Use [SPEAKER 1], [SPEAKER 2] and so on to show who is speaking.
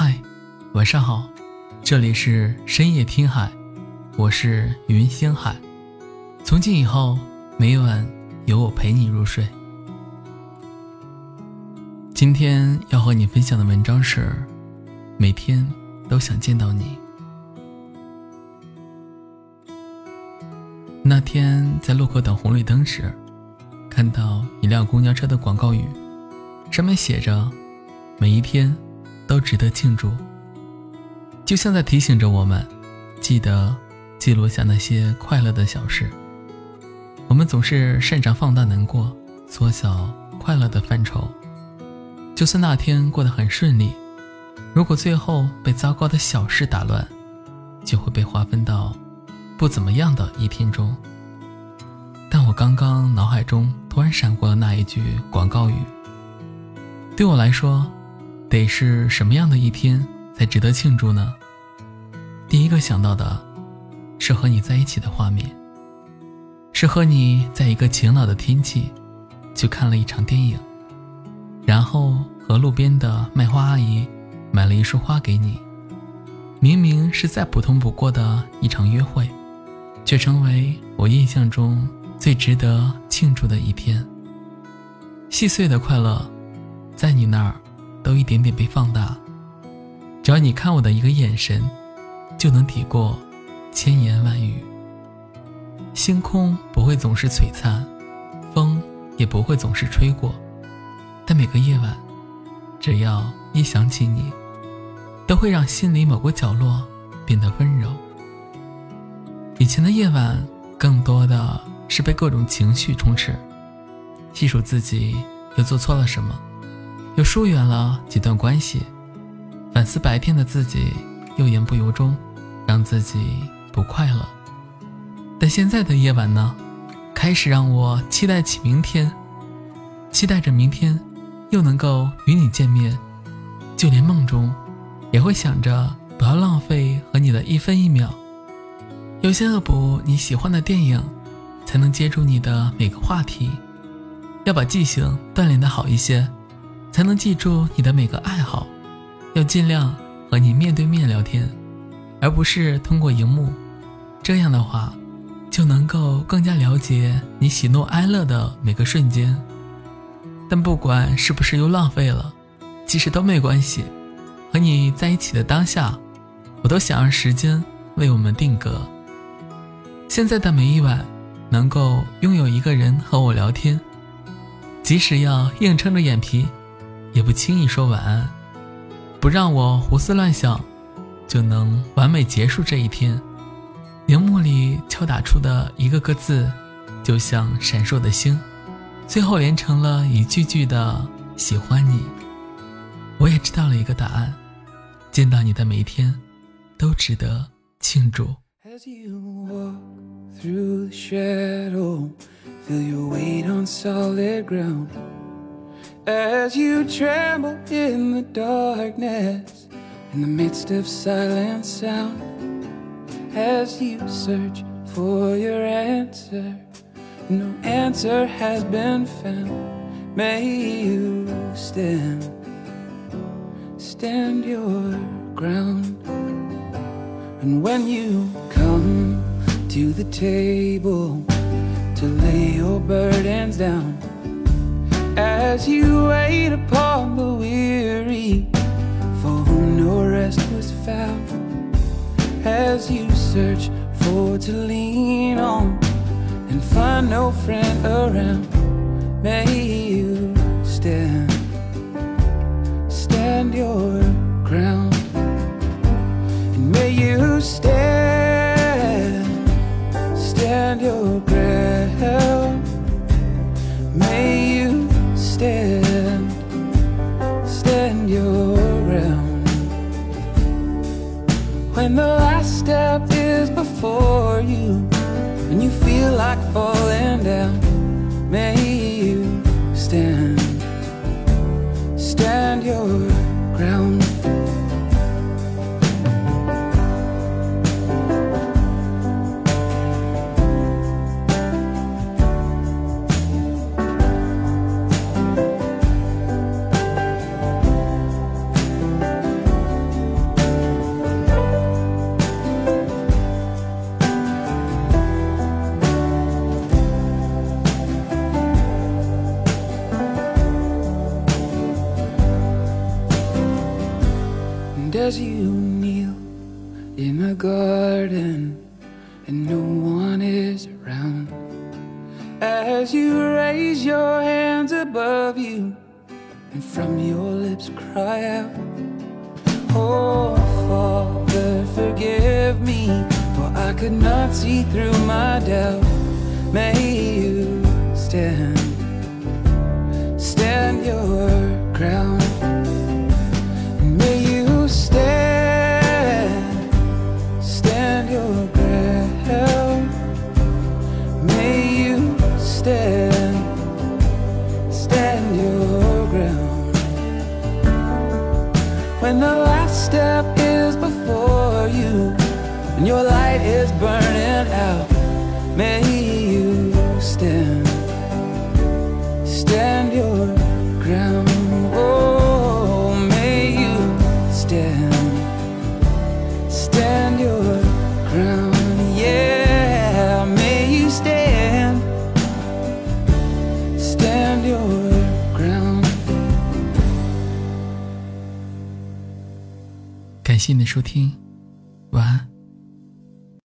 [SPEAKER 1] 嗨，晚上好，这里是深夜听海，我是云星海。从今以后，每晚有我陪你入睡。今天要和你分享的文章是：每天都想见到你。那天在路口等红绿灯时，看到一辆公交车的广告语，上面写着：“每一天。”都值得庆祝，就像在提醒着我们，记得记录下那些快乐的小事。我们总是擅长放大难过，缩小快乐的范畴。就算那天过得很顺利，如果最后被糟糕的小事打乱，就会被划分到不怎么样的一天中。但我刚刚脑海中突然闪过了那一句广告语，对我来说。得是什么样的一天才值得庆祝呢？第一个想到的，是和你在一起的画面，是和你在一个晴朗的天气，去看了一场电影，然后和路边的卖花阿姨买了一束花给你。明明是再普通不过的一场约会，却成为我印象中最值得庆祝的一天。细碎的快乐，在你那儿。都一点点被放大，只要你看我的一个眼神，就能抵过千言万语。星空不会总是璀璨，风也不会总是吹过，但每个夜晚，只要一想起你，都会让心里某个角落变得温柔。以前的夜晚，更多的是被各种情绪充斥，细数自己又做错了什么。又疏远了几段关系，反思白天的自己，又言不由衷，让自己不快乐。但现在的夜晚呢，开始让我期待起明天，期待着明天又能够与你见面，就连梦中，也会想着不要浪费和你的一分一秒，优先恶补你喜欢的电影，才能接住你的每个话题，要把记性锻炼的好一些。才能记住你的每个爱好，要尽量和你面对面聊天，而不是通过荧幕。这样的话，就能够更加了解你喜怒哀乐的每个瞬间。但不管是不是又浪费了，其实都没关系。和你在一起的当下，我都想让时间为我们定格。现在的每一晚，能够拥有一个人和我聊天，即使要硬撑着眼皮。也不轻易说晚安，不让我胡思乱想，就能完美结束这一天。荧幕里敲打出的一个个字，就像闪烁的星，最后连成了一句句的喜欢你。我也知道了一个答案，见到你的每一天，都值得庆祝。as you tremble in the darkness, in the midst of silent sound, as you search for your answer, no answer has been found. May you stand, stand your ground. And when you come to the table to lay your burdens down, as you wait upon the weary, for whom no rest was found. As you search for to lean on and find no friend around, may you stand, stand your ground, and may you stand, When the last step is before you, and you feel like falling down, may you stand, stand your ground.
[SPEAKER 2] As you kneel in the garden and no one is around. As you raise your hands above you and from your lips cry out, Oh, Father, forgive me, for I could not see through my doubt. May you stand, stand your ground. When the last step is before you and your light is burning out, may
[SPEAKER 1] 感谢你的收听，晚安。